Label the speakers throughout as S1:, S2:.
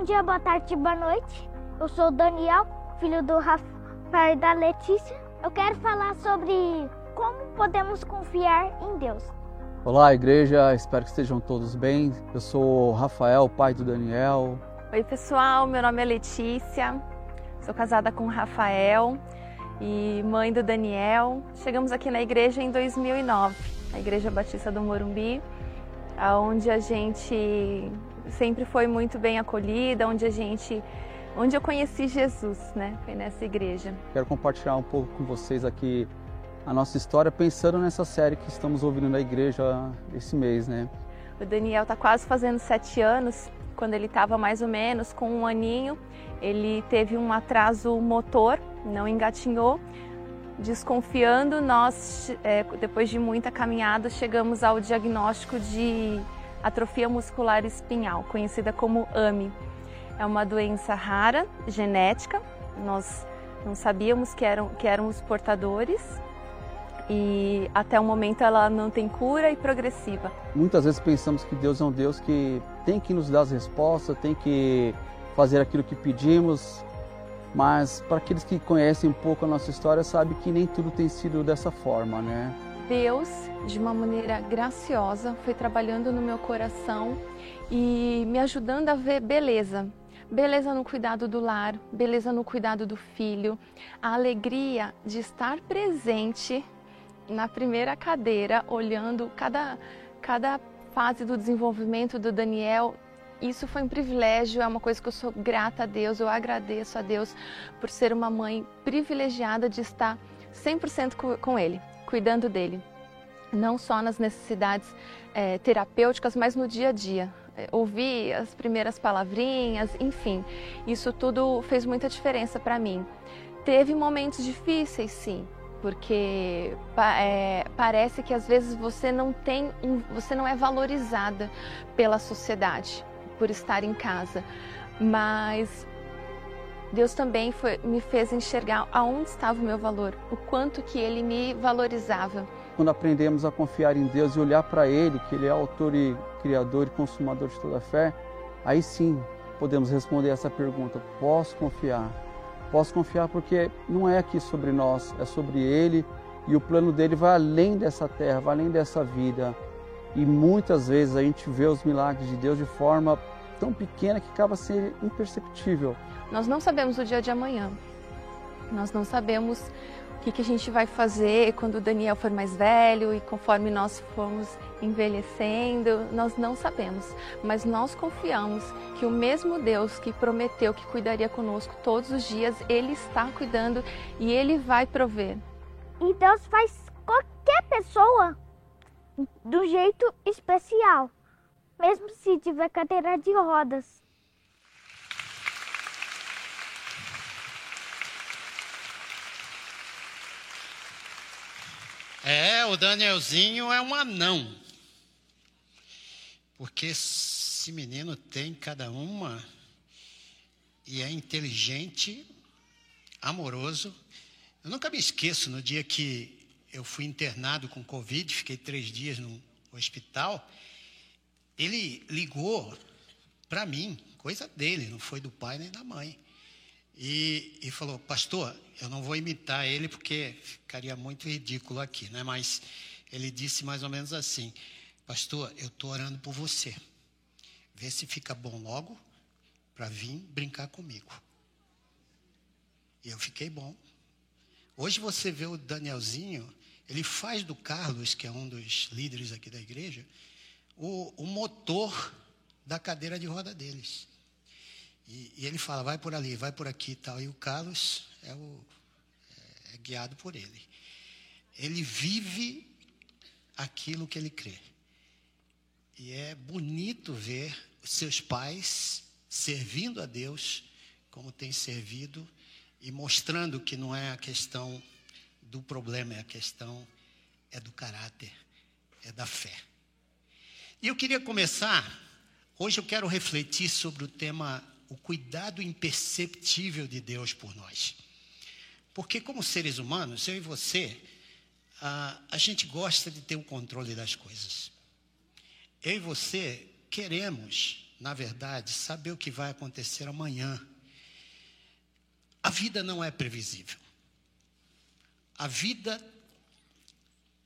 S1: Bom dia, boa tarde, boa noite. Eu sou o Daniel, filho do Rafael e da Letícia. Eu quero falar sobre como podemos confiar em Deus.
S2: Olá, igreja, espero que estejam todos bem. Eu sou o Rafael, pai do Daniel.
S3: Oi, pessoal, meu nome é Letícia, sou casada com o Rafael e mãe do Daniel. Chegamos aqui na igreja em 2009, a Igreja Batista do Morumbi, onde a gente sempre foi muito bem acolhida, onde a gente onde eu conheci Jesus, né? Foi nessa igreja.
S2: Quero compartilhar um pouco com vocês aqui a nossa história pensando nessa série que estamos ouvindo na igreja esse mês, né?
S3: O Daniel está quase fazendo sete anos. Quando ele estava mais ou menos com um aninho, ele teve um atraso motor, não engatinhou. Desconfiando, nós, é, depois de muita caminhada, chegamos ao diagnóstico de atrofia muscular espinhal, conhecida como AMI. É uma doença rara, genética. Nós não sabíamos que, eram, que éramos portadores e até o momento ela não tem cura e progressiva.
S2: Muitas vezes pensamos que Deus é um Deus que tem que nos dar as respostas, tem que fazer aquilo que pedimos, mas para aqueles que conhecem um pouco a nossa história, sabe que nem tudo tem sido dessa forma, né?
S3: Deus, de uma maneira graciosa, foi trabalhando no meu coração e me ajudando a ver beleza. Beleza no cuidado do lar, beleza no cuidado do filho, a alegria de estar presente na primeira cadeira, olhando cada, cada fase do desenvolvimento do Daniel. Isso foi um privilégio, é uma coisa que eu sou grata a Deus, eu agradeço a Deus por ser uma mãe privilegiada de estar 100% com ele cuidando dele, não só nas necessidades é, terapêuticas, mas no dia a dia. É, ouvir as primeiras palavrinhas, enfim, isso tudo fez muita diferença para mim. Teve momentos difíceis, sim, porque é, parece que às vezes você não tem, um, você não é valorizada pela sociedade por estar em casa, mas Deus também foi, me fez enxergar aonde estava o meu valor, o quanto que Ele me valorizava.
S2: Quando aprendemos a confiar em Deus e olhar para Ele, que Ele é autor e criador e consumador de toda a fé, aí sim podemos responder essa pergunta: posso confiar? Posso confiar porque não é aqui sobre nós, é sobre Ele e o plano dele vai além dessa terra, vai além dessa vida. E muitas vezes a gente vê os milagres de Deus de forma tão pequena que acaba sendo imperceptível.
S3: Nós não sabemos o dia de amanhã. Nós não sabemos o que, que a gente vai fazer quando o Daniel for mais velho e conforme nós formos envelhecendo, nós não sabemos, mas nós confiamos que o mesmo Deus que prometeu que cuidaria conosco todos os dias, Ele está cuidando e Ele vai prover.
S1: E Deus faz qualquer pessoa do jeito especial, mesmo se tiver cadeira de rodas.
S4: É, o Danielzinho é um anão. Porque esse menino tem cada uma e é inteligente, amoroso. Eu nunca me esqueço no dia que eu fui internado com Covid, fiquei três dias no hospital. Ele ligou para mim, coisa dele, não foi do pai nem da mãe. E, e falou, pastor, eu não vou imitar ele porque ficaria muito ridículo aqui, né? Mas ele disse mais ou menos assim: Pastor, eu estou orando por você. Vê se fica bom logo para vir brincar comigo. E eu fiquei bom. Hoje você vê o Danielzinho, ele faz do Carlos, que é um dos líderes aqui da igreja, o, o motor da cadeira de roda deles. E, e, ele fala, vai por ali, vai por aqui e tal. E o Carlos é, o, é, é guiado por ele. Ele vive aquilo que ele crê. E é bonito ver seus pais servindo a Deus como tem servido e mostrando que não é a questão do problema, é a questão é do caráter, é da fé. E eu queria começar, hoje eu quero refletir sobre o tema o cuidado imperceptível de Deus por nós. Porque, como seres humanos, eu e você, a, a gente gosta de ter o controle das coisas. Eu e você queremos, na verdade, saber o que vai acontecer amanhã. A vida não é previsível. A vida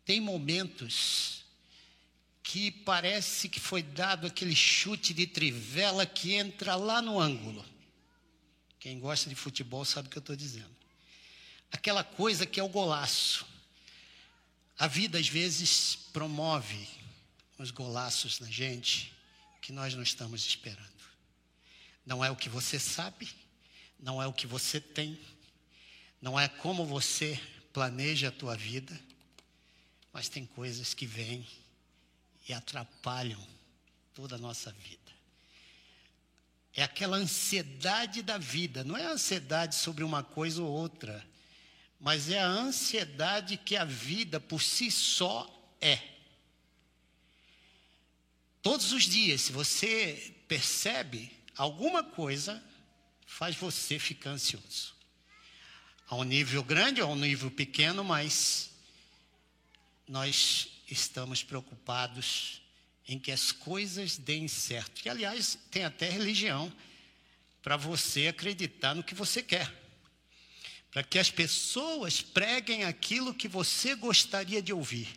S4: tem momentos que parece que foi dado aquele chute de trivela que entra lá no ângulo. Quem gosta de futebol sabe o que eu estou dizendo. Aquela coisa que é o golaço. A vida às vezes promove uns golaços na gente que nós não estamos esperando. Não é o que você sabe, não é o que você tem, não é como você planeja a tua vida, mas tem coisas que vêm e atrapalham toda a nossa vida. É aquela ansiedade da vida, não é ansiedade sobre uma coisa ou outra, mas é a ansiedade que a vida por si só é. Todos os dias, se você percebe alguma coisa, faz você ficar ansioso. A um nível grande a um nível pequeno, mas nós estamos preocupados em que as coisas deem certo. E, aliás, tem até religião para você acreditar no que você quer. Para que as pessoas preguem aquilo que você gostaria de ouvir.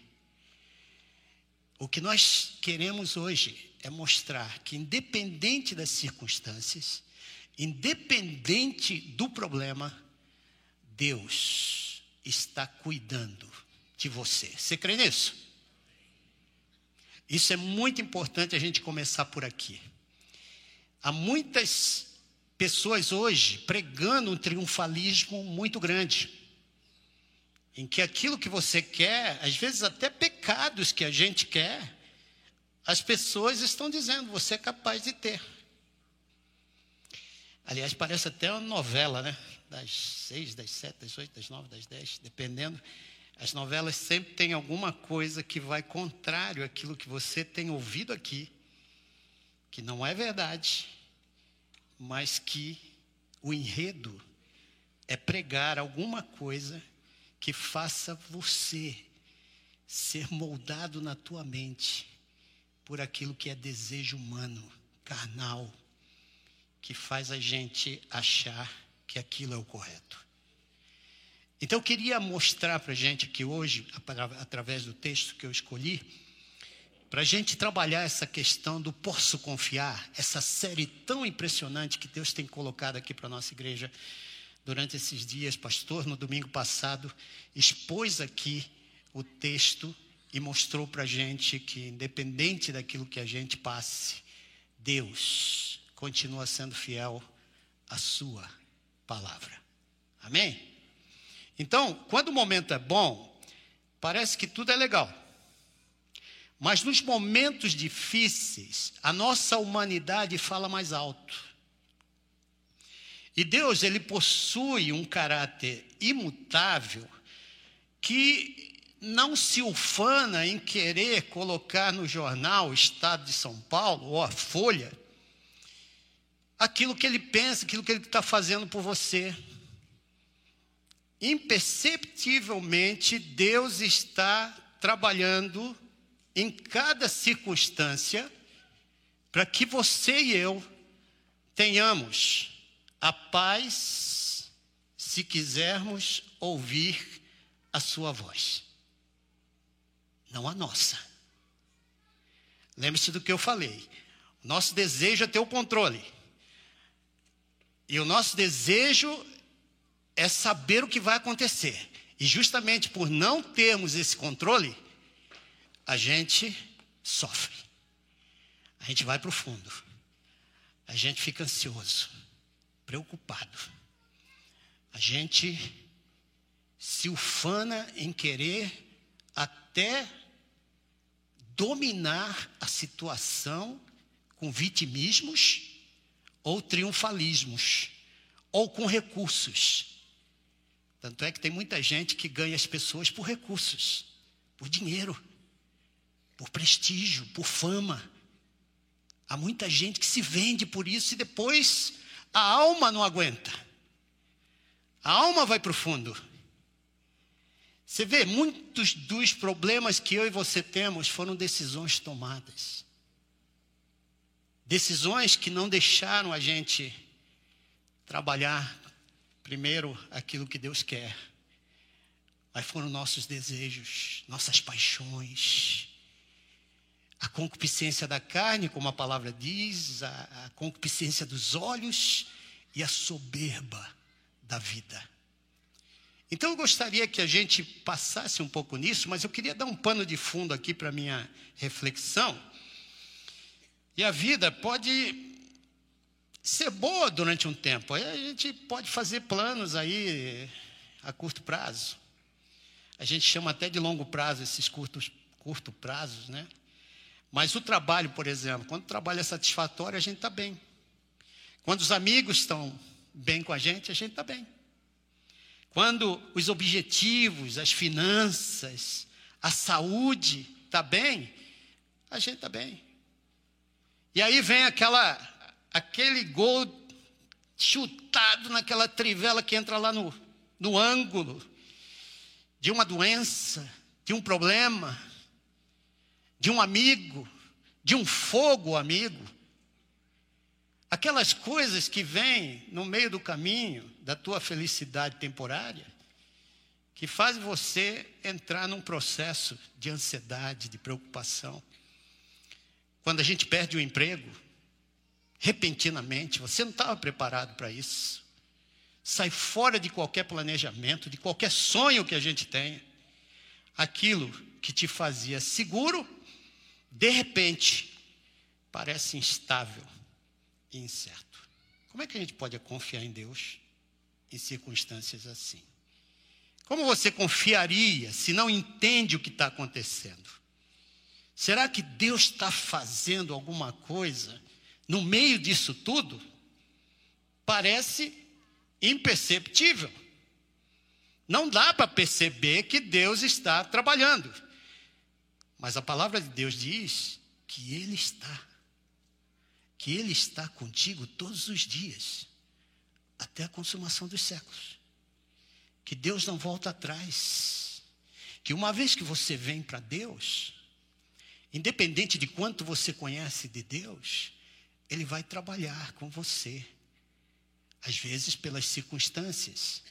S4: O que nós queremos hoje é mostrar que, independente das circunstâncias, independente do problema, Deus está cuidando de você. Você crê nisso? Isso é muito importante a gente começar por aqui. Há muitas pessoas hoje pregando um triunfalismo muito grande em que aquilo que você quer, às vezes até pecados que a gente quer, as pessoas estão dizendo, você é capaz de ter. Aliás, parece até uma novela, né? Das seis, das sete, das oito, das nove, das dez, dependendo. As novelas sempre têm alguma coisa que vai contrário àquilo que você tem ouvido aqui, que não é verdade, mas que o enredo é pregar alguma coisa que faça você ser moldado na tua mente por aquilo que é desejo humano, carnal, que faz a gente achar que aquilo é o correto. Então eu queria mostrar para a gente aqui hoje, através do texto que eu escolhi, para a gente trabalhar essa questão do posso confiar, essa série tão impressionante que Deus tem colocado aqui para a nossa igreja durante esses dias, pastor, no domingo passado, expôs aqui o texto e mostrou para a gente que, independente daquilo que a gente passe, Deus continua sendo fiel à Sua palavra. Amém? Então, quando o momento é bom, parece que tudo é legal. Mas nos momentos difíceis, a nossa humanidade fala mais alto. E Deus, ele possui um caráter imutável que não se ufana em querer colocar no jornal o Estado de São Paulo ou a Folha aquilo que ele pensa, aquilo que ele está fazendo por você. Imperceptivelmente, Deus está trabalhando em cada circunstância para que você e eu tenhamos a paz se quisermos ouvir a sua voz, não a nossa. Lembre-se do que eu falei. Nosso desejo é ter o controle. E o nosso desejo é saber o que vai acontecer. E justamente por não termos esse controle, a gente sofre. A gente vai para o fundo. A gente fica ansioso preocupado. A gente se ufana em querer até dominar a situação com vitimismos ou triunfalismos ou com recursos. Tanto é que tem muita gente que ganha as pessoas por recursos, por dinheiro, por prestígio, por fama. Há muita gente que se vende por isso e depois a alma não aguenta. A alma vai para o fundo. Você vê, muitos dos problemas que eu e você temos foram decisões tomadas. Decisões que não deixaram a gente trabalhar primeiro aquilo que Deus quer. Mas foram nossos desejos, nossas paixões. A concupiscência da carne, como a palavra diz, a, a concupiscência dos olhos e a soberba da vida. Então eu gostaria que a gente passasse um pouco nisso, mas eu queria dar um pano de fundo aqui para minha reflexão. E a vida pode ser boa durante um tempo. Aí a gente pode fazer planos aí a curto prazo. A gente chama até de longo prazo esses curtos curto prazos, né? Mas o trabalho, por exemplo, quando o trabalho é satisfatório, a gente está bem. Quando os amigos estão bem com a gente, a gente está bem. Quando os objetivos, as finanças, a saúde está bem, a gente está bem. E aí vem aquela, aquele gol chutado naquela trivela que entra lá no, no ângulo de uma doença, de um problema, de um amigo, de um fogo amigo. Aquelas coisas que vêm no meio do caminho da tua felicidade temporária, que faz você entrar num processo de ansiedade, de preocupação. Quando a gente perde o emprego, repentinamente, você não estava preparado para isso. Sai fora de qualquer planejamento, de qualquer sonho que a gente tenha. Aquilo que te fazia seguro, de repente, parece instável e incerto. Como é que a gente pode confiar em Deus em circunstâncias assim? Como você confiaria se não entende o que está acontecendo? Será que Deus está fazendo alguma coisa no meio disso tudo? Parece imperceptível. Não dá para perceber que Deus está trabalhando. Mas a palavra de Deus diz que Ele está que Ele está contigo todos os dias, até a consumação dos séculos. Que Deus não volta atrás. Que uma vez que você vem para Deus, independente de quanto você conhece de Deus, Ele vai trabalhar com você. Às vezes pelas circunstâncias,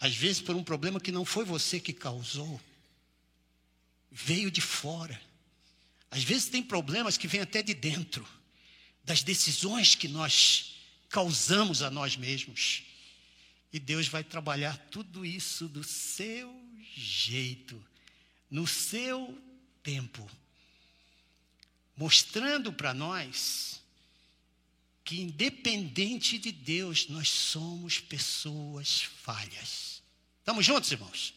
S4: às vezes por um problema que não foi você que causou, veio de fora. Às vezes tem problemas que vêm até de dentro das decisões que nós causamos a nós mesmos. E Deus vai trabalhar tudo isso do seu jeito, no seu tempo, mostrando para nós que, independente de Deus, nós somos pessoas falhas. Estamos juntos, irmãos?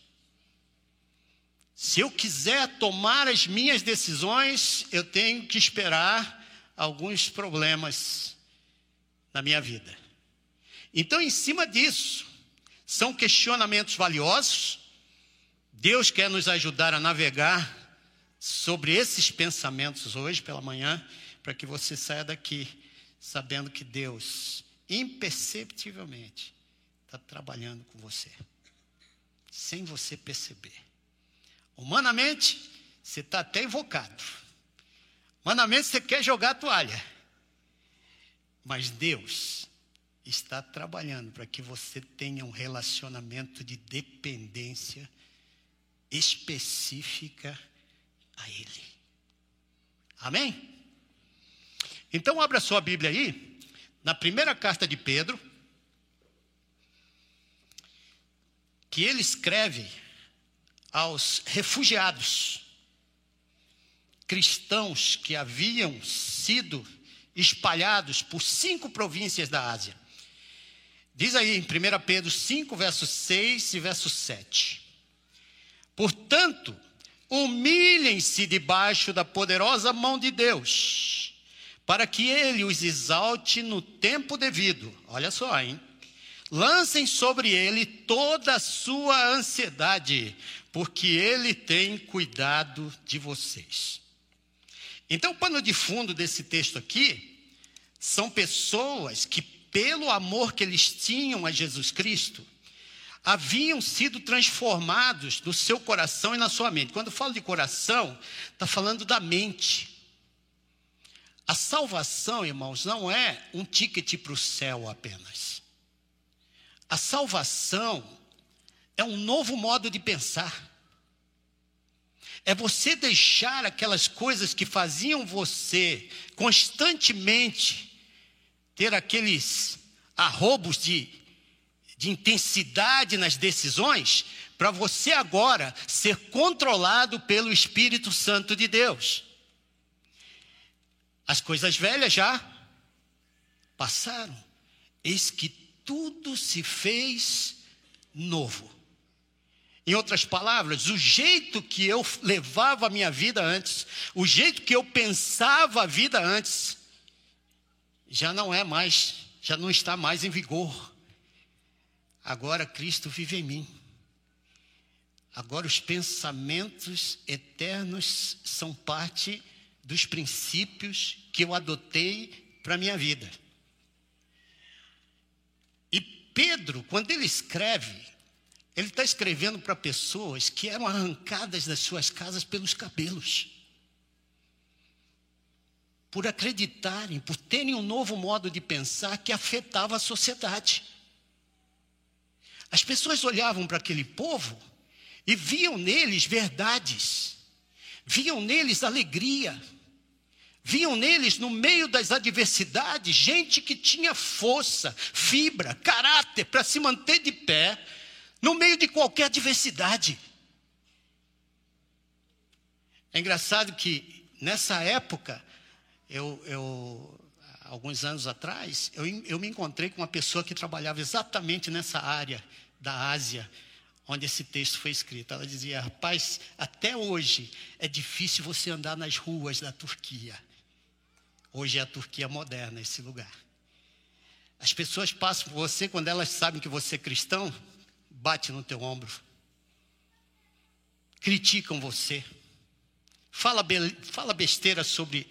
S4: Se eu quiser tomar as minhas decisões, eu tenho que esperar alguns problemas na minha vida. Então, em cima disso, são questionamentos valiosos. Deus quer nos ajudar a navegar sobre esses pensamentos hoje pela manhã, para que você saia daqui sabendo que Deus, imperceptivelmente, está trabalhando com você, sem você perceber. Humanamente, você está até invocado Humanamente você quer jogar a toalha. Mas Deus está trabalhando para que você tenha um relacionamento de dependência específica a Ele. Amém? Então, abra sua Bíblia aí, na primeira carta de Pedro, que ele escreve aos refugiados cristãos que haviam sido espalhados por cinco províncias da Ásia. Diz aí em 1 Pedro 5, verso 6 e verso 7. Portanto, humilhem-se debaixo da poderosa mão de Deus, para que ele os exalte no tempo devido. Olha só, hein? Lancem sobre ele toda a sua ansiedade, porque ele tem cuidado de vocês. Então, o pano de fundo desse texto aqui são pessoas que, pelo amor que eles tinham a Jesus Cristo, haviam sido transformados no seu coração e na sua mente. Quando eu falo de coração, está falando da mente. A salvação, irmãos, não é um ticket para o céu apenas. A salvação é um novo modo de pensar. É você deixar aquelas coisas que faziam você constantemente ter aqueles arrobos de, de intensidade nas decisões, para você agora ser controlado pelo Espírito Santo de Deus. As coisas velhas já passaram, eis que tudo se fez novo. Em outras palavras, o jeito que eu levava a minha vida antes, o jeito que eu pensava a vida antes, já não é mais, já não está mais em vigor. Agora Cristo vive em mim. Agora os pensamentos eternos são parte dos princípios que eu adotei para a minha vida. E Pedro, quando ele escreve, ele está escrevendo para pessoas que eram arrancadas das suas casas pelos cabelos. Por acreditarem, por terem um novo modo de pensar que afetava a sociedade. As pessoas olhavam para aquele povo e viam neles verdades, viam neles alegria, viam neles, no meio das adversidades, gente que tinha força, fibra, caráter para se manter de pé no meio de qualquer adversidade. É engraçado que nessa época, eu, eu alguns anos atrás, eu, eu me encontrei com uma pessoa que trabalhava exatamente nessa área da Ásia, onde esse texto foi escrito. Ela dizia: Rapaz, até hoje é difícil você andar nas ruas da Turquia. Hoje é a Turquia moderna, esse lugar. As pessoas passam por você quando elas sabem que você é cristão, bate no teu ombro, criticam você, fala, fala besteira sobre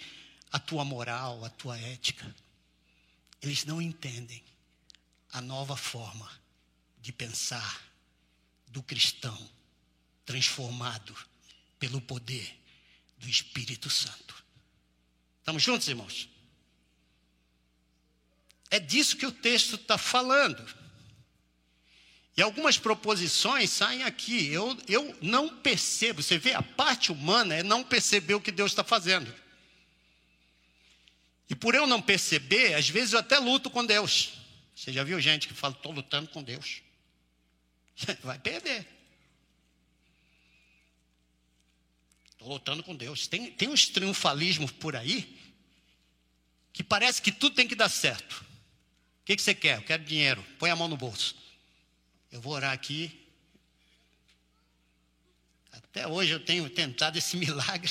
S4: a tua moral, a tua ética. Eles não entendem a nova forma de pensar do cristão transformado pelo poder do Espírito Santo. Estamos juntos, irmãos? É disso que o texto está falando. E algumas proposições saem aqui. Eu, eu não percebo. Você vê, a parte humana é não perceber o que Deus está fazendo. E por eu não perceber, às vezes eu até luto com Deus. Você já viu gente que fala, estou lutando com Deus? Vai perder. Estou lutando com Deus. Tem, tem uns triunfalismos por aí parece que tudo tem que dar certo. O que, que você quer? Eu quero dinheiro. Põe a mão no bolso. Eu vou orar aqui. Até hoje eu tenho tentado esse milagre.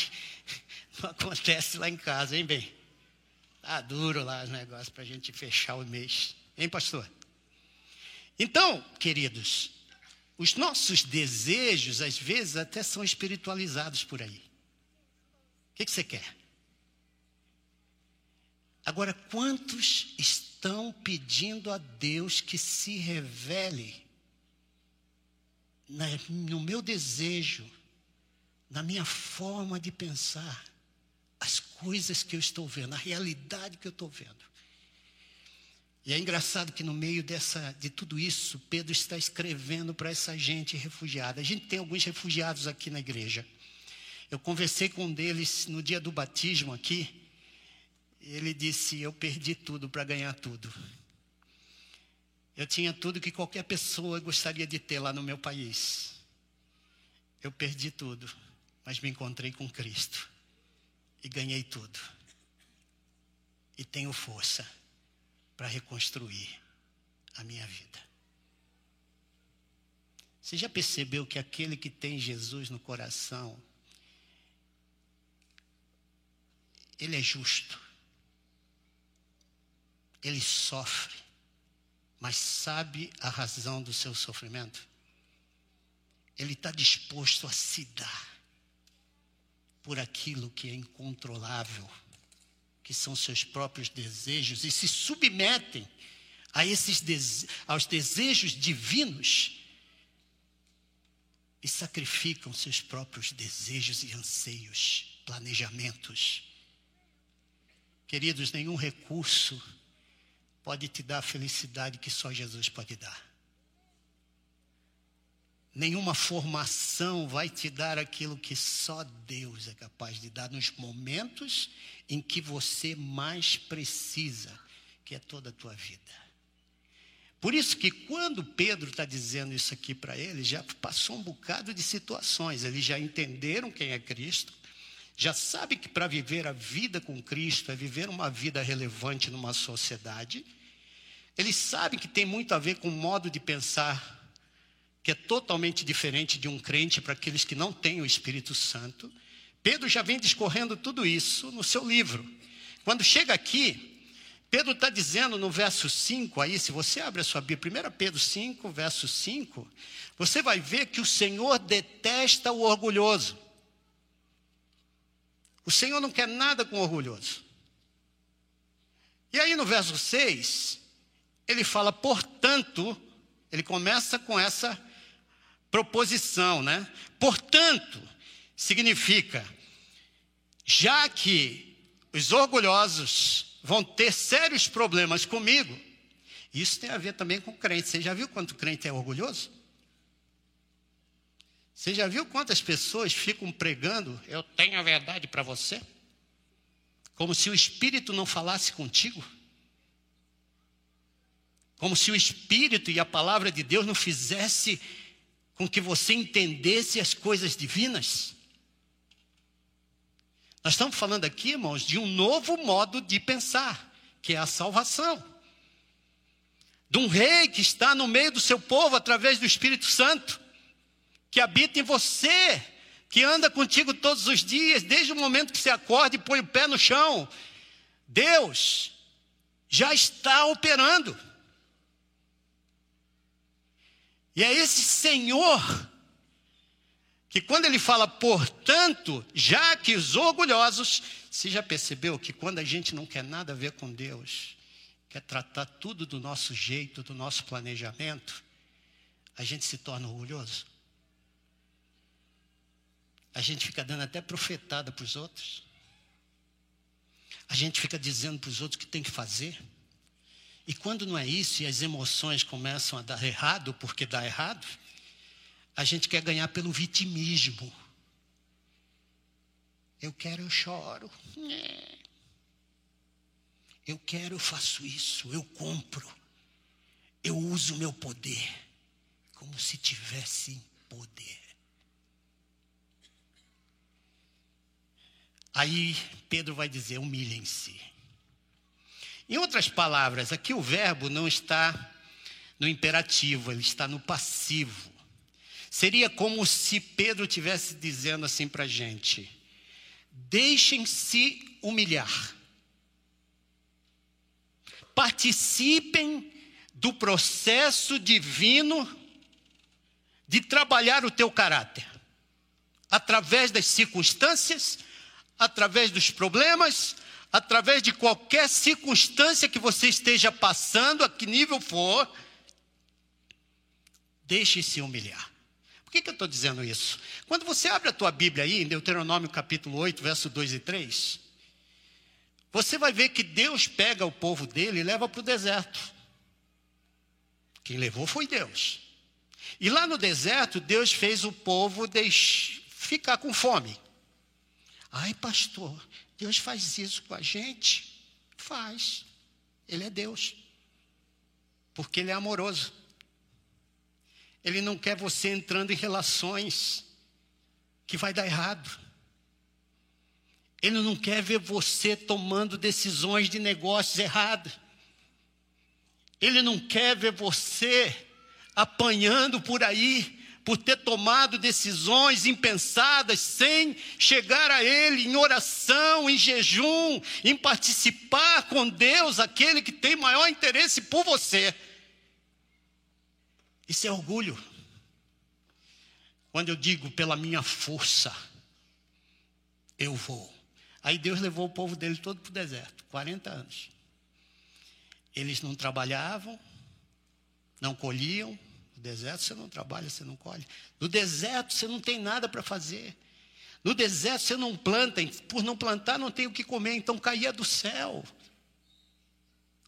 S4: Não acontece lá em casa, hein, bem? Tá duro lá os negócios para a gente fechar o mês. Hein, pastor? Então, queridos, os nossos desejos, às vezes, até são espiritualizados por aí. O que, que você quer? Agora, quantos estão pedindo a Deus que se revele no meu desejo, na minha forma de pensar, as coisas que eu estou vendo, a realidade que eu estou vendo. E é engraçado que no meio dessa, de tudo isso, Pedro está escrevendo para essa gente refugiada. A gente tem alguns refugiados aqui na igreja. Eu conversei com um deles no dia do batismo aqui. Ele disse: Eu perdi tudo para ganhar tudo. Eu tinha tudo que qualquer pessoa gostaria de ter lá no meu país. Eu perdi tudo, mas me encontrei com Cristo e ganhei tudo. E tenho força para reconstruir a minha vida. Você já percebeu que aquele que tem Jesus no coração, ele é justo, ele sofre, mas sabe a razão do seu sofrimento. Ele está disposto a se dar por aquilo que é incontrolável, que são seus próprios desejos, e se submetem a esses dese aos desejos divinos e sacrificam seus próprios desejos e anseios, planejamentos Queridos, nenhum recurso pode te dar a felicidade que só Jesus pode dar. Nenhuma formação vai te dar aquilo que só Deus é capaz de dar nos momentos em que você mais precisa, que é toda a tua vida. Por isso que quando Pedro está dizendo isso aqui para eles, já passou um bocado de situações, eles já entenderam quem é Cristo, já sabem que para viver a vida com Cristo é viver uma vida relevante numa sociedade, eles sabem que tem muito a ver com o modo de pensar que é totalmente diferente de um crente para aqueles que não têm o Espírito Santo. Pedro já vem discorrendo tudo isso no seu livro. Quando chega aqui, Pedro está dizendo no verso 5, aí, se você abre a sua Bíblia, 1 Pedro 5, verso 5, você vai ver que o Senhor detesta o orgulhoso. O Senhor não quer nada com orgulhoso. E aí no verso 6, ele fala, portanto, ele começa com essa proposição, né? Portanto, significa, já que os orgulhosos vão ter sérios problemas comigo, isso tem a ver também com crente. Você já viu quanto crente é orgulhoso? Você já viu quantas pessoas ficam pregando, eu tenho a verdade para você? Como se o Espírito não falasse contigo? Como se o Espírito e a palavra de Deus não fizesse com que você entendesse as coisas divinas. Nós estamos falando aqui, irmãos, de um novo modo de pensar, que é a salvação. De um rei que está no meio do seu povo através do Espírito Santo, que habita em você, que anda contigo todos os dias, desde o momento que você acorda e põe o pé no chão. Deus já está operando. E é esse Senhor que, quando ele fala, portanto, já que os orgulhosos, você já percebeu que quando a gente não quer nada a ver com Deus, quer tratar tudo do nosso jeito, do nosso planejamento, a gente se torna orgulhoso? A gente fica dando até profetada para os outros. A gente fica dizendo para os outros o que tem que fazer. E quando não é isso e as emoções começam a dar errado, porque dá errado, a gente quer ganhar pelo vitimismo. Eu quero, eu choro. Eu quero, eu faço isso. Eu compro. Eu uso o meu poder como se tivesse poder. Aí Pedro vai dizer: humilhem-se. Em outras palavras, aqui o verbo não está no imperativo, ele está no passivo. Seria como se Pedro tivesse dizendo assim para a gente: deixem-se humilhar, participem do processo divino de trabalhar o teu caráter, através das circunstâncias, através dos problemas, através de qualquer circunstância que você esteja passando, a que nível for, deixe-se humilhar. Por que, que eu estou dizendo isso? Quando você abre a tua Bíblia aí, em Deuteronômio capítulo 8, verso 2 e 3, você vai ver que Deus pega o povo dele e leva para o deserto. Quem levou foi Deus. E lá no deserto, Deus fez o povo ficar com fome. Ai, pastor, Deus faz isso com a gente? Faz. Ele é Deus. Porque Ele é amoroso. Ele não quer você entrando em relações que vai dar errado. Ele não quer ver você tomando decisões de negócios erradas. Ele não quer ver você apanhando por aí por ter tomado decisões impensadas sem chegar a Ele em oração, em jejum, em participar com Deus, aquele que tem maior interesse por você. Isso é orgulho. Quando eu digo pela minha força, eu vou. Aí Deus levou o povo dele todo para o deserto 40 anos. Eles não trabalhavam, não colhiam, deserto você não trabalha, você não colhe. No deserto você não tem nada para fazer. No deserto você não planta, por não plantar não tem o que comer, então caía do céu.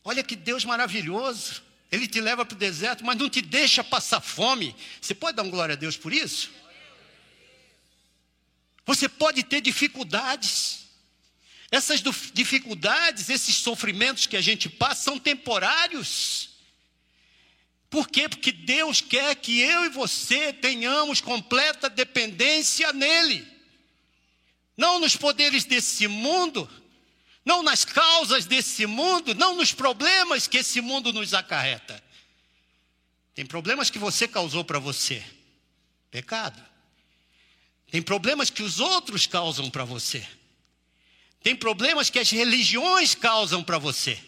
S4: Olha que Deus maravilhoso. Ele te leva para o deserto, mas não te deixa passar fome. Você pode dar um glória a Deus por isso? Você pode ter dificuldades. Essas dificuldades, esses sofrimentos que a gente passa são temporários. Por quê? Porque Deus quer que eu e você tenhamos completa dependência nele. Não nos poderes desse mundo, não nas causas desse mundo, não nos problemas que esse mundo nos acarreta. Tem problemas que você causou para você, pecado. Tem problemas que os outros causam para você. Tem problemas que as religiões causam para você.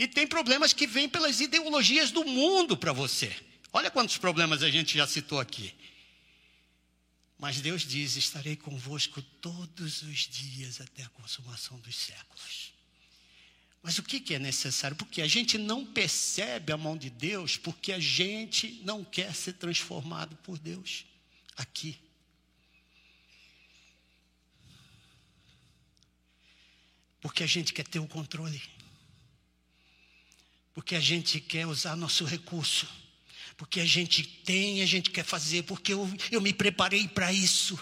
S4: E tem problemas que vêm pelas ideologias do mundo para você. Olha quantos problemas a gente já citou aqui. Mas Deus diz: estarei convosco todos os dias até a consumação dos séculos. Mas o que, que é necessário? Porque a gente não percebe a mão de Deus, porque a gente não quer ser transformado por Deus aqui. Porque a gente quer ter o controle. Porque a gente quer usar nosso recurso. Porque a gente tem, a gente quer fazer, porque eu, eu me preparei para isso.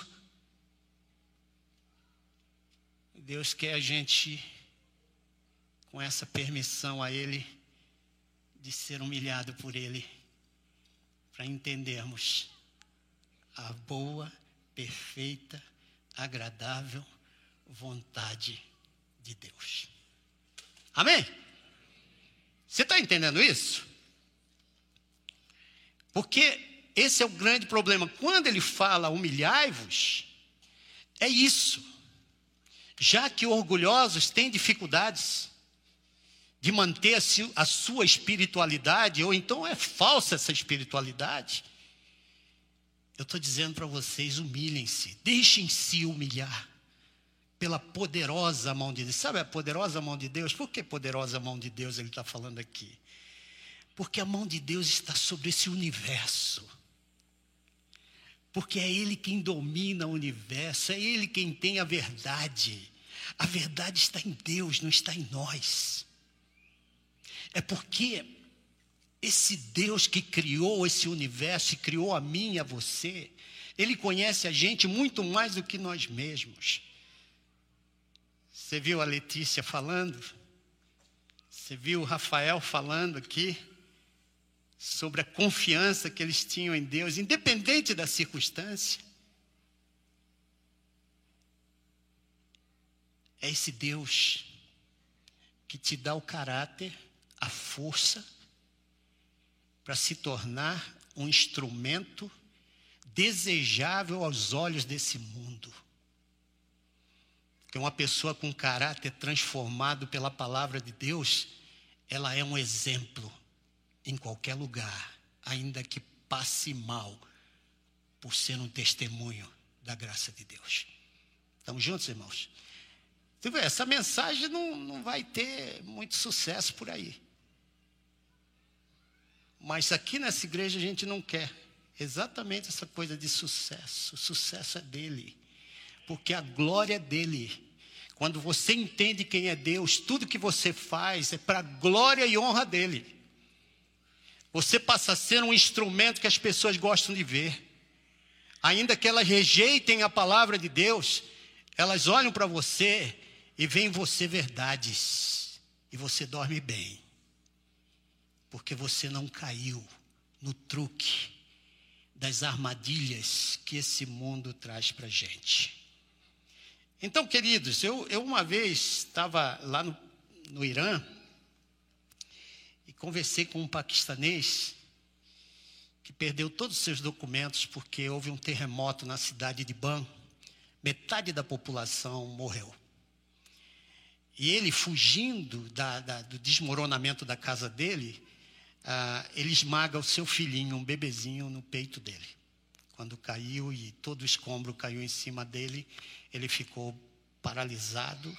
S4: Deus quer a gente, com essa permissão a Ele, de ser humilhado por Ele, para entendermos a boa, perfeita, agradável vontade de Deus. Amém? Você está entendendo isso? Porque esse é o grande problema. Quando ele fala humilhai-vos, é isso. Já que orgulhosos têm dificuldades de manter a sua espiritualidade, ou então é falsa essa espiritualidade, eu estou dizendo para vocês: humilhem-se, deixem-se humilhar pela poderosa mão de Deus. Sabe a poderosa mão de Deus? Por que poderosa mão de Deus ele está falando aqui? Porque a mão de Deus está sobre esse universo. Porque é Ele quem domina o universo, é Ele quem tem a verdade. A verdade está em Deus, não está em nós. É porque esse Deus que criou esse universo criou a mim e a você, Ele conhece a gente muito mais do que nós mesmos. Você viu a Letícia falando? Você viu o Rafael falando aqui? Sobre a confiança que eles tinham em Deus, independente da circunstância. É esse Deus que te dá o caráter, a força, para se tornar um instrumento desejável aos olhos desse mundo que uma pessoa com caráter transformado pela palavra de Deus, ela é um exemplo em qualquer lugar, ainda que passe mal, por ser um testemunho da graça de Deus. Estamos juntos, irmãos? Essa mensagem não, não vai ter muito sucesso por aí. Mas aqui nessa igreja a gente não quer exatamente essa coisa de sucesso. O sucesso é dele porque a glória é dele. Quando você entende quem é Deus, tudo que você faz é para a glória e honra dele. Você passa a ser um instrumento que as pessoas gostam de ver. Ainda que elas rejeitem a palavra de Deus, elas olham para você e veem em você verdades. E você dorme bem. Porque você não caiu no truque das armadilhas que esse mundo traz para a gente. Então, queridos, eu, eu uma vez estava lá no, no Irã e conversei com um paquistanês que perdeu todos os seus documentos porque houve um terremoto na cidade de Ban. Metade da população morreu. E ele, fugindo da, da, do desmoronamento da casa dele, ah, ele esmaga o seu filhinho, um bebezinho, no peito dele. Quando caiu e todo o escombro caiu em cima dele, ele ficou paralisado,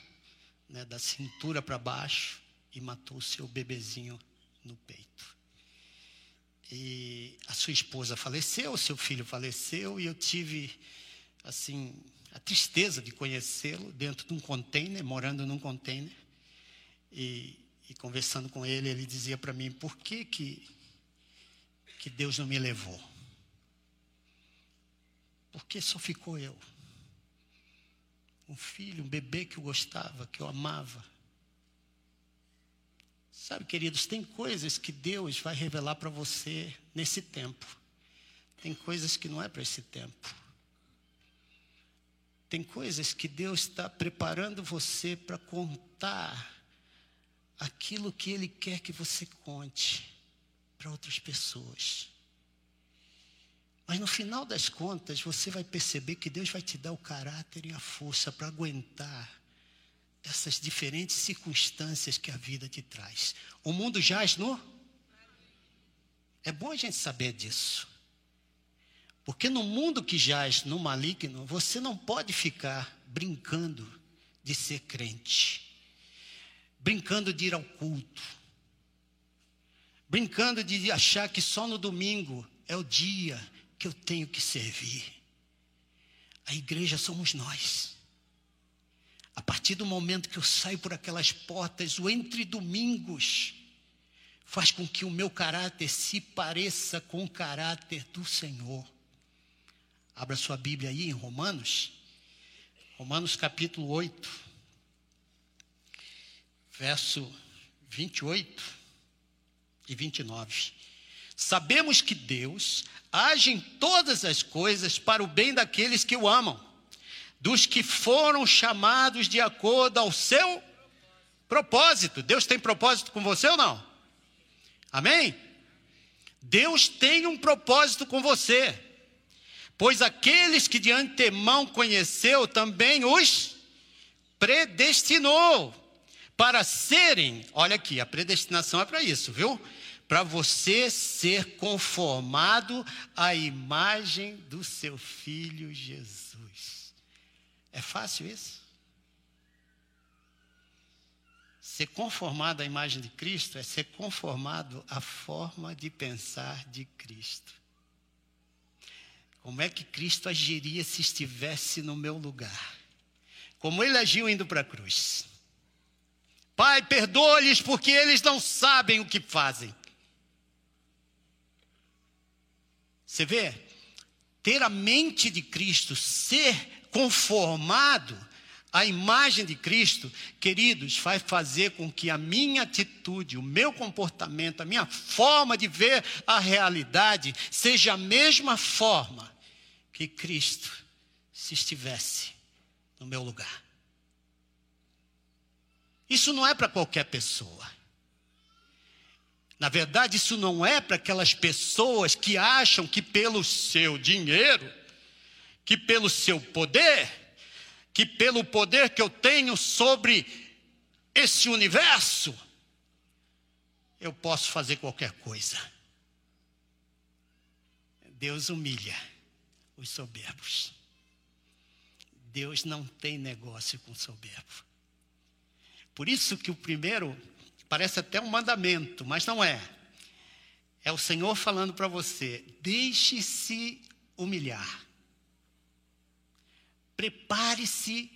S4: né, da cintura para baixo, e matou o seu bebezinho no peito. E a sua esposa faleceu, seu filho faleceu, e eu tive, assim, a tristeza de conhecê-lo dentro de um container, morando num container. E, e conversando com ele, ele dizia para mim: por que, que, que Deus não me levou? Porque só ficou eu. Um filho, um bebê que eu gostava, que eu amava. Sabe, queridos, tem coisas que Deus vai revelar para você nesse tempo. Tem coisas que não é para esse tempo. Tem coisas que Deus está preparando você para contar aquilo que Ele quer que você conte para outras pessoas. Mas no final das contas, você vai perceber que Deus vai te dar o caráter e a força para aguentar essas diferentes circunstâncias que a vida te traz. O mundo jaz no. É bom a gente saber disso. Porque no mundo que jaz no maligno, você não pode ficar brincando de ser crente brincando de ir ao culto, brincando de achar que só no domingo é o dia que eu tenho que servir. A igreja somos nós. A partir do momento que eu saio por aquelas portas, o entre domingos faz com que o meu caráter se pareça com o caráter do Senhor. Abra sua Bíblia aí em Romanos, Romanos capítulo 8 verso 28 e 29. Sabemos que Deus age em todas as coisas para o bem daqueles que o amam, dos que foram chamados de acordo ao seu propósito. Deus tem propósito com você ou não? Amém? Deus tem um propósito com você, pois aqueles que de antemão conheceu também os predestinou para serem, olha aqui, a predestinação é para isso, viu? Para você ser conformado à imagem do seu filho Jesus. É fácil isso? Ser conformado à imagem de Cristo é ser conformado à forma de pensar de Cristo. Como é que Cristo agiria se estivesse no meu lugar? Como ele agiu indo para a cruz? Pai, perdoa-lhes porque eles não sabem o que fazem. Você vê? Ter a mente de Cristo, ser conformado à imagem de Cristo, queridos, vai fazer com que a minha atitude, o meu comportamento, a minha forma de ver a realidade seja a mesma forma que Cristo se estivesse no meu lugar. Isso não é para qualquer pessoa. Na verdade, isso não é para aquelas pessoas que acham que pelo seu dinheiro, que pelo seu poder, que pelo poder que eu tenho sobre esse universo, eu posso fazer qualquer coisa. Deus humilha os soberbos. Deus não tem negócio com soberbo. Por isso que o primeiro parece até um mandamento, mas não é. É o Senhor falando para você: deixe-se humilhar. Prepare-se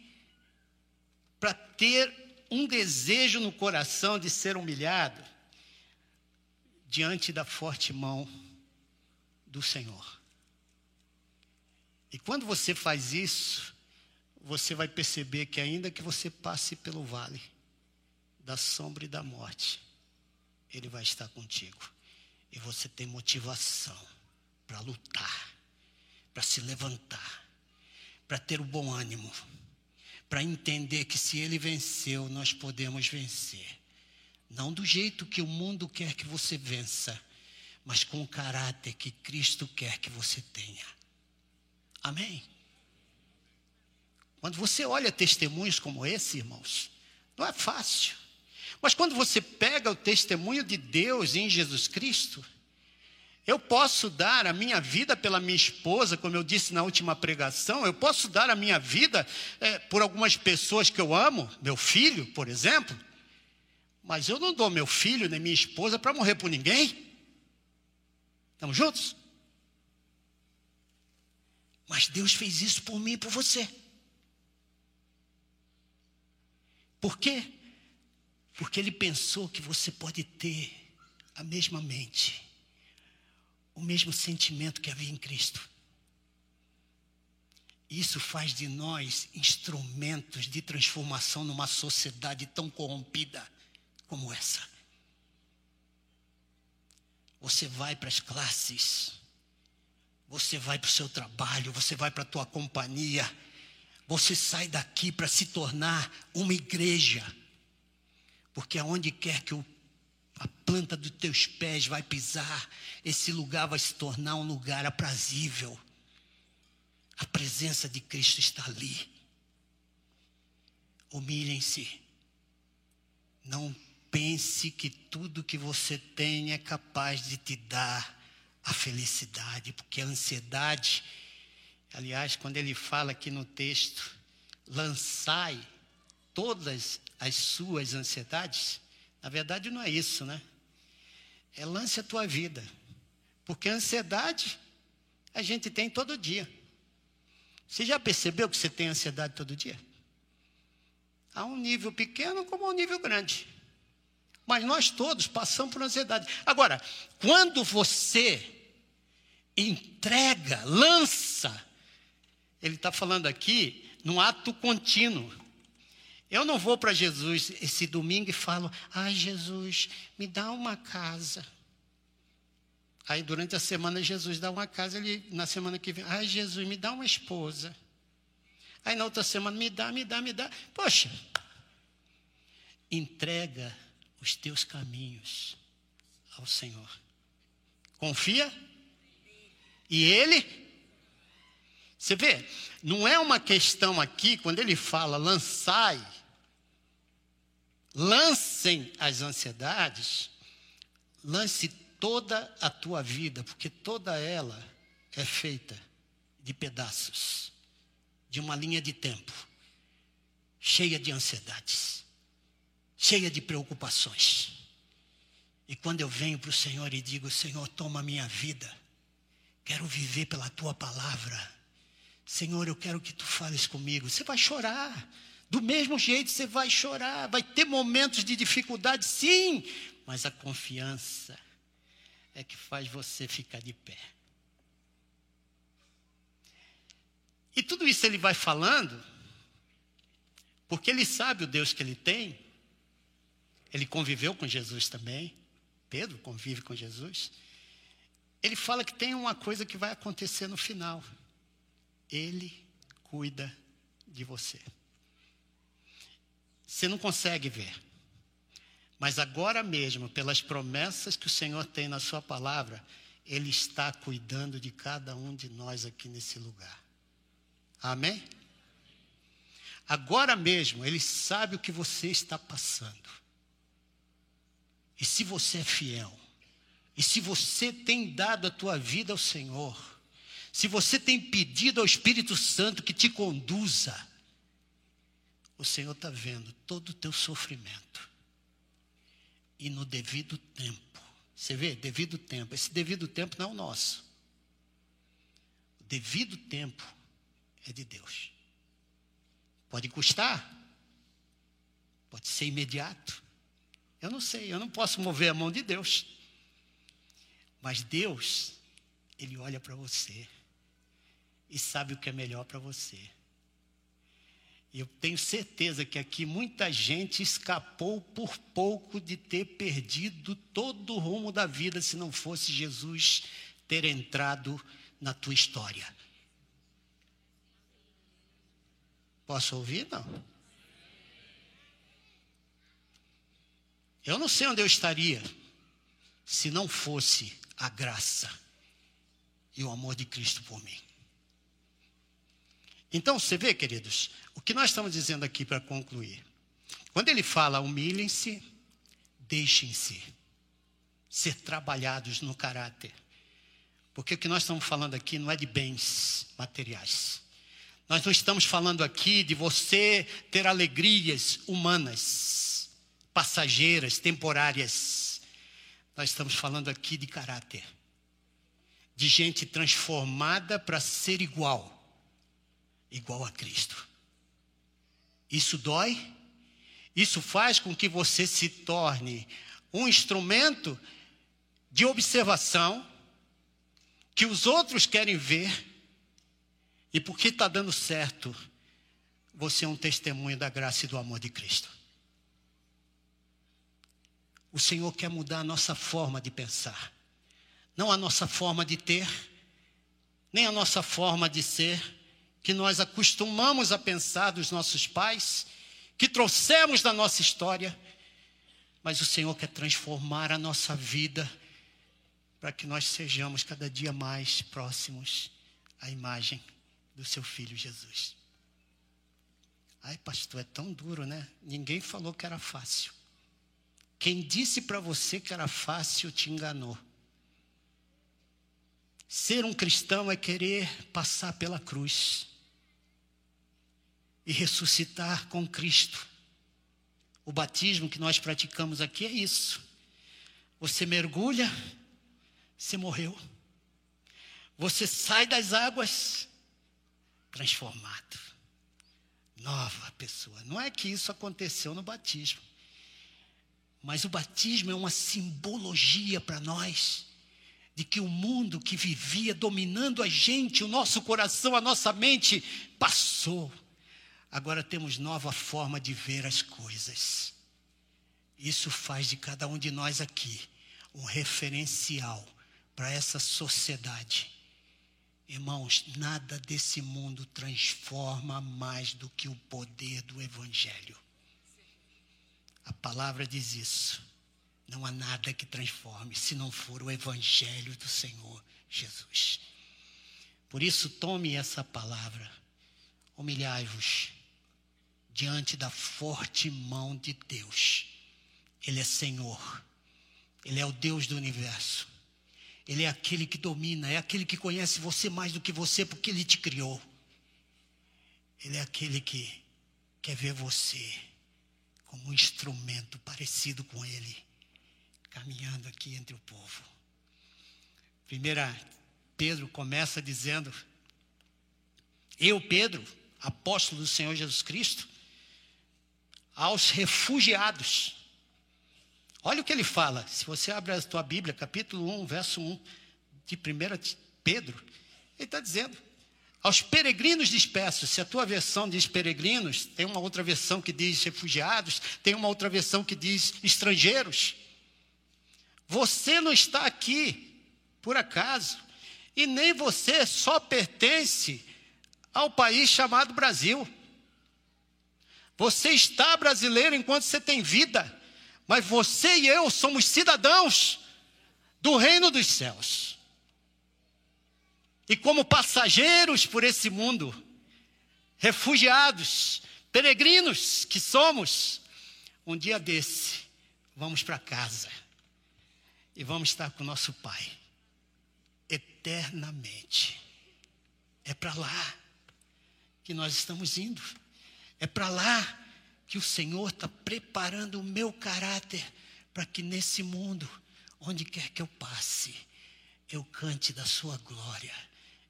S4: para ter um desejo no coração de ser humilhado diante da forte mão do Senhor. E quando você faz isso, você vai perceber que, ainda que você passe pelo vale, da sombra e da morte, Ele vai estar contigo. E você tem motivação para lutar, para se levantar, para ter o bom ânimo, para entender que se Ele venceu, nós podemos vencer. Não do jeito que o mundo quer que você vença, mas com o caráter que Cristo quer que você tenha. Amém? Quando você olha testemunhos como esse, irmãos, não é fácil. Mas quando você pega o testemunho de Deus em Jesus Cristo, eu posso dar a minha vida pela minha esposa, como eu disse na última pregação, eu posso dar a minha vida é, por algumas pessoas que eu amo, meu filho, por exemplo, mas eu não dou meu filho nem minha esposa para morrer por ninguém. Estamos juntos? Mas Deus fez isso por mim e por você. Por quê? Porque ele pensou que você pode ter a mesma mente, o mesmo sentimento que havia em Cristo. Isso faz de nós instrumentos de transformação numa sociedade tão corrompida como essa. Você vai para as classes, você vai para o seu trabalho, você vai para a tua companhia, você sai daqui para se tornar uma igreja. Porque aonde quer que o, a planta dos teus pés vai pisar, esse lugar vai se tornar um lugar aprazível. A presença de Cristo está ali. Humilhem-se. Não pense que tudo que você tem é capaz de te dar a felicidade, porque a ansiedade Aliás, quando ele fala aqui no texto, lançai todas as suas ansiedades, na verdade não é isso, né? É lance a tua vida. Porque a ansiedade a gente tem todo dia. Você já percebeu que você tem ansiedade todo dia? Há um nível pequeno como um nível grande. Mas nós todos passamos por ansiedade. Agora, quando você entrega, lança ele está falando aqui num ato contínuo. Eu não vou para Jesus esse domingo e falo, ai Jesus, me dá uma casa. Aí durante a semana Jesus dá uma casa, ele, na semana que vem, ai Jesus, me dá uma esposa. Aí na outra semana, me dá, me dá, me dá. Poxa, entrega os teus caminhos ao Senhor. Confia? E Ele você vê, não é uma questão aqui, quando ele fala lançai, lancem as ansiedades, lance toda a tua vida, porque toda ela é feita de pedaços, de uma linha de tempo, cheia de ansiedades, cheia de preocupações. E quando eu venho para o Senhor e digo, Senhor, toma a minha vida, quero viver pela tua palavra Senhor, eu quero que tu fales comigo. Você vai chorar. Do mesmo jeito você vai chorar. Vai ter momentos de dificuldade, sim. Mas a confiança é que faz você ficar de pé. E tudo isso ele vai falando, porque ele sabe o Deus que ele tem. Ele conviveu com Jesus também. Pedro convive com Jesus. Ele fala que tem uma coisa que vai acontecer no final. Ele cuida de você. Você não consegue ver. Mas agora mesmo, pelas promessas que o Senhor tem na Sua palavra, Ele está cuidando de cada um de nós aqui nesse lugar. Amém? Agora mesmo, Ele sabe o que você está passando. E se você é fiel, e se você tem dado a tua vida ao Senhor, se você tem pedido ao Espírito Santo que te conduza, o Senhor está vendo todo o teu sofrimento. E no devido tempo, você vê, devido tempo, esse devido tempo não é o nosso. O devido tempo é de Deus. Pode custar, pode ser imediato. Eu não sei, eu não posso mover a mão de Deus. Mas Deus, Ele olha para você e sabe o que é melhor para você. Eu tenho certeza que aqui muita gente escapou por pouco de ter perdido todo o rumo da vida se não fosse Jesus ter entrado na tua história. Posso ouvir? Não. Eu não sei onde eu estaria se não fosse a graça e o amor de Cristo por mim. Então, você vê, queridos, o que nós estamos dizendo aqui para concluir. Quando ele fala humilhem-se, deixem-se ser trabalhados no caráter. Porque o que nós estamos falando aqui não é de bens materiais. Nós não estamos falando aqui de você ter alegrias humanas, passageiras, temporárias. Nós estamos falando aqui de caráter. De gente transformada para ser igual igual a Cristo. Isso dói, Isso faz com que você se torne um instrumento de observação que os outros querem ver, e porque está dando certo, você é um testemunho da graça e do amor de Cristo. O Senhor quer mudar a nossa forma de pensar, não a nossa forma de ter, nem a nossa forma de ser, que nós acostumamos a pensar dos nossos pais, que trouxemos da nossa história, mas o Senhor quer transformar a nossa vida para que nós sejamos cada dia mais próximos à imagem do seu filho Jesus. Ai, pastor, é tão duro, né? Ninguém falou que era fácil. Quem disse para você que era fácil te enganou. Ser um cristão é querer passar pela cruz e ressuscitar com Cristo. O batismo que nós praticamos aqui é isso. Você mergulha, você morreu. Você sai das águas transformado. Nova pessoa. Não é que isso aconteceu no batismo. Mas o batismo é uma simbologia para nós de que o mundo que vivia dominando a gente, o nosso coração, a nossa mente, passou. Agora temos nova forma de ver as coisas. Isso faz de cada um de nós aqui um referencial para essa sociedade. Irmãos, nada desse mundo transforma mais do que o poder do Evangelho. A palavra diz isso. Não há nada que transforme se não for o Evangelho do Senhor Jesus. Por isso, tome essa palavra. Humilhai-vos diante da forte mão de Deus. Ele é Senhor. Ele é o Deus do universo. Ele é aquele que domina, é aquele que conhece você mais do que você, porque ele te criou. Ele é aquele que quer ver você como um instrumento parecido com ele, caminhando aqui entre o povo. Primeira, Pedro começa dizendo: Eu, Pedro, apóstolo do Senhor Jesus Cristo, aos refugiados. Olha o que ele fala. Se você abre a tua Bíblia, capítulo 1, verso 1 de 1 Pedro, ele está dizendo: aos peregrinos dispersos. Se a tua versão diz peregrinos, tem uma outra versão que diz refugiados, tem uma outra versão que diz estrangeiros. Você não está aqui por acaso, e nem você só pertence ao país chamado Brasil. Você está brasileiro enquanto você tem vida, mas você e eu somos cidadãos do reino dos céus. E como passageiros por esse mundo, refugiados, peregrinos que somos, um dia desse, vamos para casa e vamos estar com nosso Pai eternamente. É para lá que nós estamos indo, é para lá que o Senhor está preparando o meu caráter para que nesse mundo, onde quer que eu passe, eu cante da Sua glória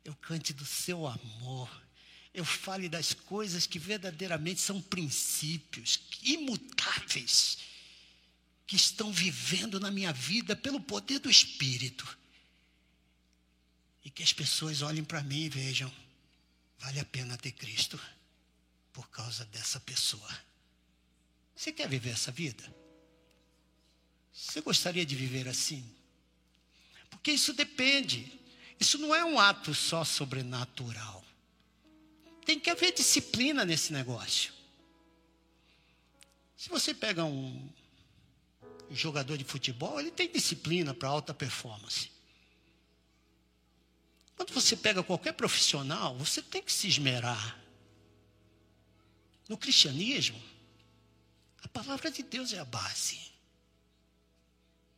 S4: eu cante do seu amor, eu fale das coisas que verdadeiramente são princípios imutáveis, que estão vivendo na minha vida pelo poder do Espírito. E que as pessoas olhem para mim e vejam, vale a pena ter Cristo por causa dessa pessoa. Você quer viver essa vida? Você gostaria de viver assim? Porque isso depende isso não é um ato só sobrenatural. Tem que haver disciplina nesse negócio. Se você pega um jogador de futebol, ele tem disciplina para alta performance. Quando você pega qualquer profissional, você tem que se esmerar. No cristianismo, a palavra de Deus é a base.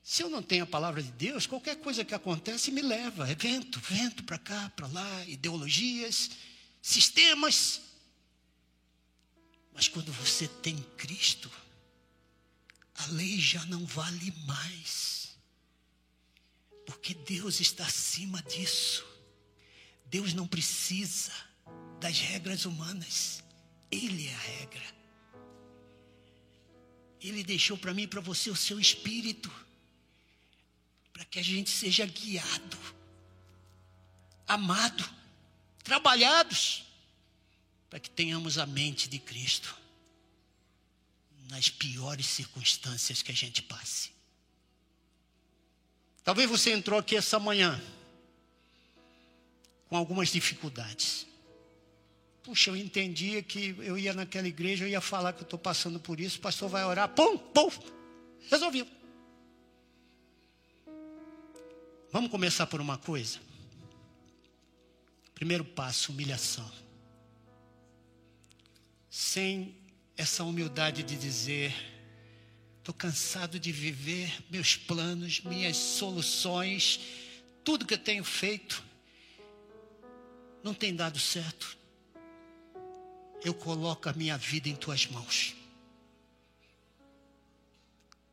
S4: Se eu não tenho a palavra de Deus, qualquer coisa que acontece me leva. É vento, vento para cá, para lá, ideologias, sistemas. Mas quando você tem Cristo, a lei já não vale mais. Porque Deus está acima disso. Deus não precisa das regras humanas. Ele é a regra. Ele deixou para mim e para você o seu espírito, para que a gente seja guiado, amado, trabalhados, para que tenhamos a mente de Cristo nas piores circunstâncias que a gente passe. Talvez você entrou aqui essa manhã com algumas dificuldades. Puxa, eu entendia que eu ia naquela igreja, eu ia falar que eu estou passando por isso, o pastor vai orar, pum, pum, resolveu. Vamos começar por uma coisa. Primeiro passo, humilhação. Sem essa humildade de dizer, estou cansado de viver meus planos, minhas soluções, tudo que eu tenho feito não tem dado certo eu coloco a minha vida em tuas mãos.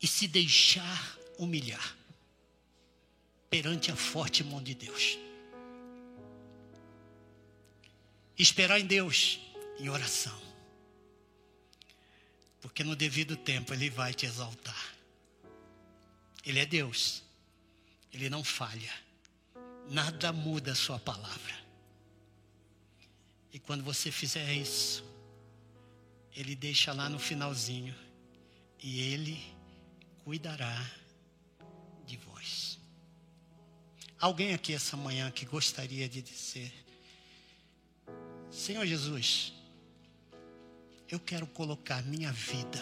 S4: E se deixar humilhar perante a forte mão de Deus. Esperar em Deus em oração. Porque no devido tempo Ele vai te exaltar. Ele é Deus. Ele não falha. Nada muda a sua palavra. E quando você fizer isso, ele deixa lá no finalzinho e ele cuidará de vós. Alguém aqui essa manhã que gostaria de dizer: Senhor Jesus, eu quero colocar minha vida,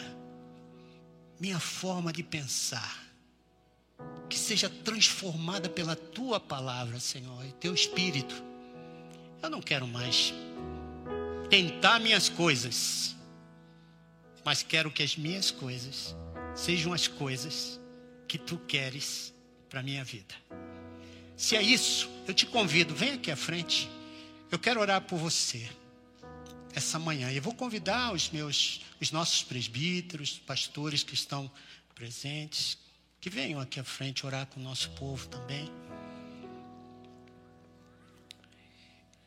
S4: minha forma de pensar, que seja transformada pela tua palavra, Senhor, e teu espírito. Eu não quero mais tentar minhas coisas, mas quero que as minhas coisas sejam as coisas que tu queres para a minha vida. Se é isso, eu te convido, vem aqui à frente. Eu quero orar por você essa manhã. Eu vou convidar os meus, os nossos presbíteros, pastores que estão presentes, que venham aqui à frente orar com o nosso povo também.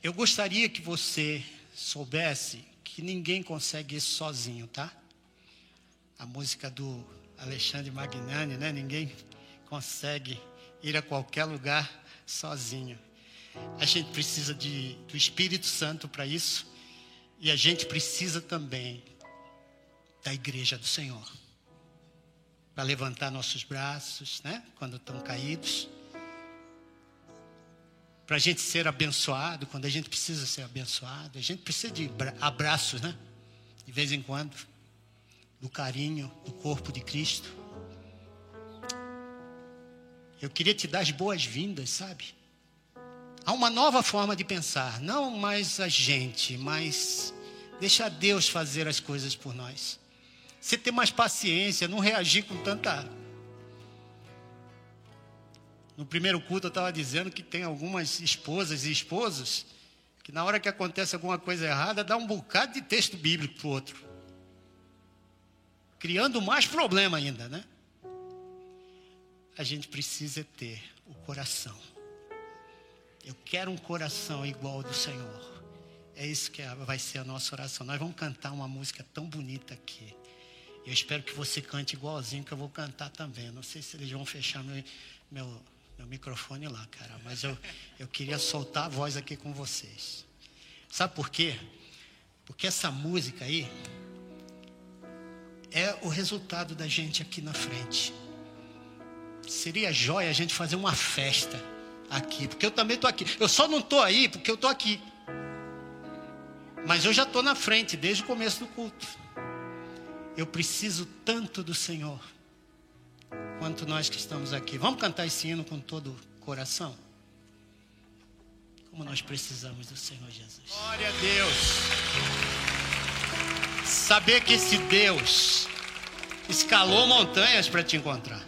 S4: Eu gostaria que você soubesse que ninguém consegue isso sozinho, tá? A música do Alexandre Magnani, né? Ninguém consegue ir a qualquer lugar sozinho. A gente precisa de, do Espírito Santo para isso. E a gente precisa também da igreja do Senhor. Para levantar nossos braços, né? Quando estão caídos para a gente ser abençoado, quando a gente precisa ser abençoado, a gente precisa de abraços, né? De vez em quando, do carinho do corpo de Cristo. Eu queria te dar as boas-vindas, sabe? Há uma nova forma de pensar, não mais a gente, mas deixar Deus fazer as coisas por nós. Você ter mais paciência, não reagir com tanta no primeiro culto eu estava dizendo que tem algumas esposas e esposos que na hora que acontece alguma coisa errada, dá um bocado de texto bíblico para o outro. Criando mais problema ainda, né? A gente precisa ter o coração. Eu quero um coração igual ao do Senhor. É isso que é, vai ser a nossa oração. Nós vamos cantar uma música tão bonita aqui. Eu espero que você cante igualzinho que eu vou cantar também. Não sei se eles vão fechar meu, meu meu microfone lá, cara. Mas eu, eu queria soltar a voz aqui com vocês. Sabe por quê? Porque essa música aí é o resultado da gente aqui na frente. Seria jóia a gente fazer uma festa aqui, porque eu também estou aqui. Eu só não estou aí porque eu estou aqui. Mas eu já estou na frente desde o começo do culto. Eu preciso tanto do Senhor quanto nós que estamos aqui. Vamos cantar esse hino com todo o coração? Como nós precisamos do Senhor Jesus. Glória a Deus. Saber que esse Deus escalou montanhas para te encontrar.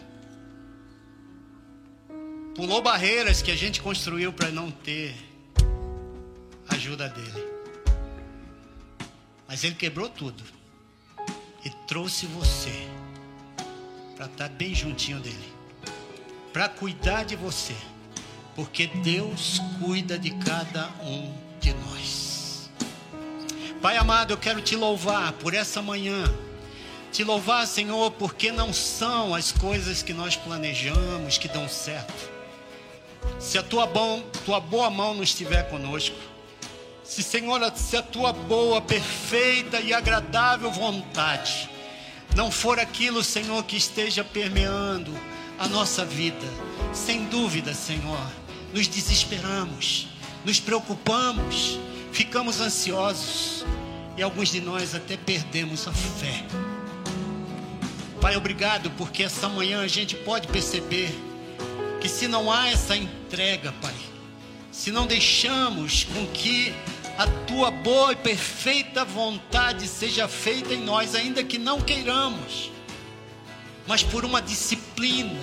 S4: Pulou barreiras que a gente construiu para não ter ajuda dele. Mas ele quebrou tudo e trouxe você para estar tá bem juntinho dele, para cuidar de você, porque Deus cuida de cada um de nós. Pai amado, eu quero te louvar por essa manhã. Te louvar, Senhor, porque não são as coisas que nós planejamos que dão certo. Se a tua, bom, tua boa mão não estiver conosco, se, Senhor, se a tua boa, perfeita e agradável vontade não for aquilo, Senhor, que esteja permeando a nossa vida, sem dúvida, Senhor, nos desesperamos, nos preocupamos, ficamos ansiosos e alguns de nós até perdemos a fé. Pai, obrigado, porque essa manhã a gente pode perceber que se não há essa entrega, Pai, se não deixamos com que a tua boa e perfeita vontade seja feita em nós, ainda que não queiramos, mas por uma disciplina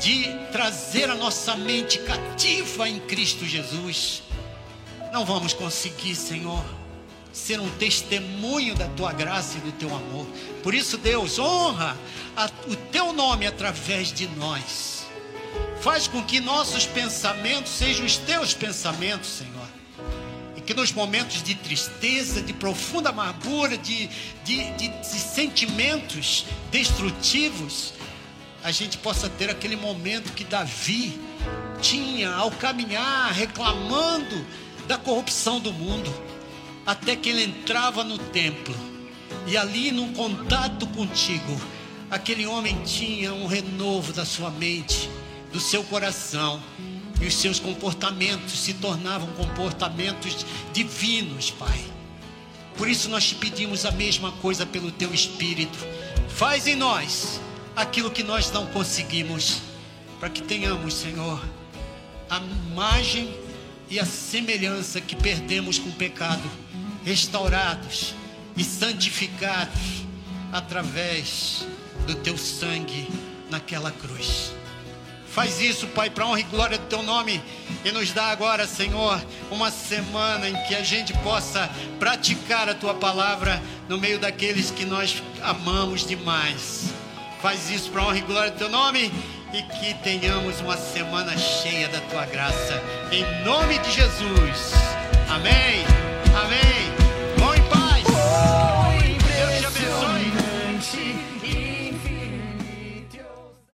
S4: de trazer a nossa mente cativa em Cristo Jesus, não vamos conseguir, Senhor ser um testemunho da tua graça e do teu amor. Por isso, Deus, honra a, o teu nome através de nós. Faz com que nossos pensamentos sejam os teus pensamentos, Senhor. Que nos momentos de tristeza, de profunda amargura, de, de, de, de sentimentos destrutivos, a gente possa ter aquele momento que Davi tinha ao caminhar reclamando da corrupção do mundo até que ele entrava no templo. E ali, num contato contigo, aquele homem tinha um renovo da sua mente, do seu coração, e os seus comportamentos se tornavam comportamentos divinos, Pai. Por isso nós te pedimos a mesma coisa pelo teu Espírito. Faz em nós aquilo que nós não conseguimos, para que tenhamos, Senhor, a imagem e a semelhança que perdemos com o pecado restaurados e santificados através do teu sangue naquela cruz. Faz isso, Pai, para honra e glória do teu nome. E nos dá agora, Senhor, uma semana em que a gente possa praticar a tua palavra no meio daqueles que nós amamos demais. Faz isso para honra e glória do teu nome e que tenhamos uma semana cheia da tua graça. Em nome de Jesus. Amém.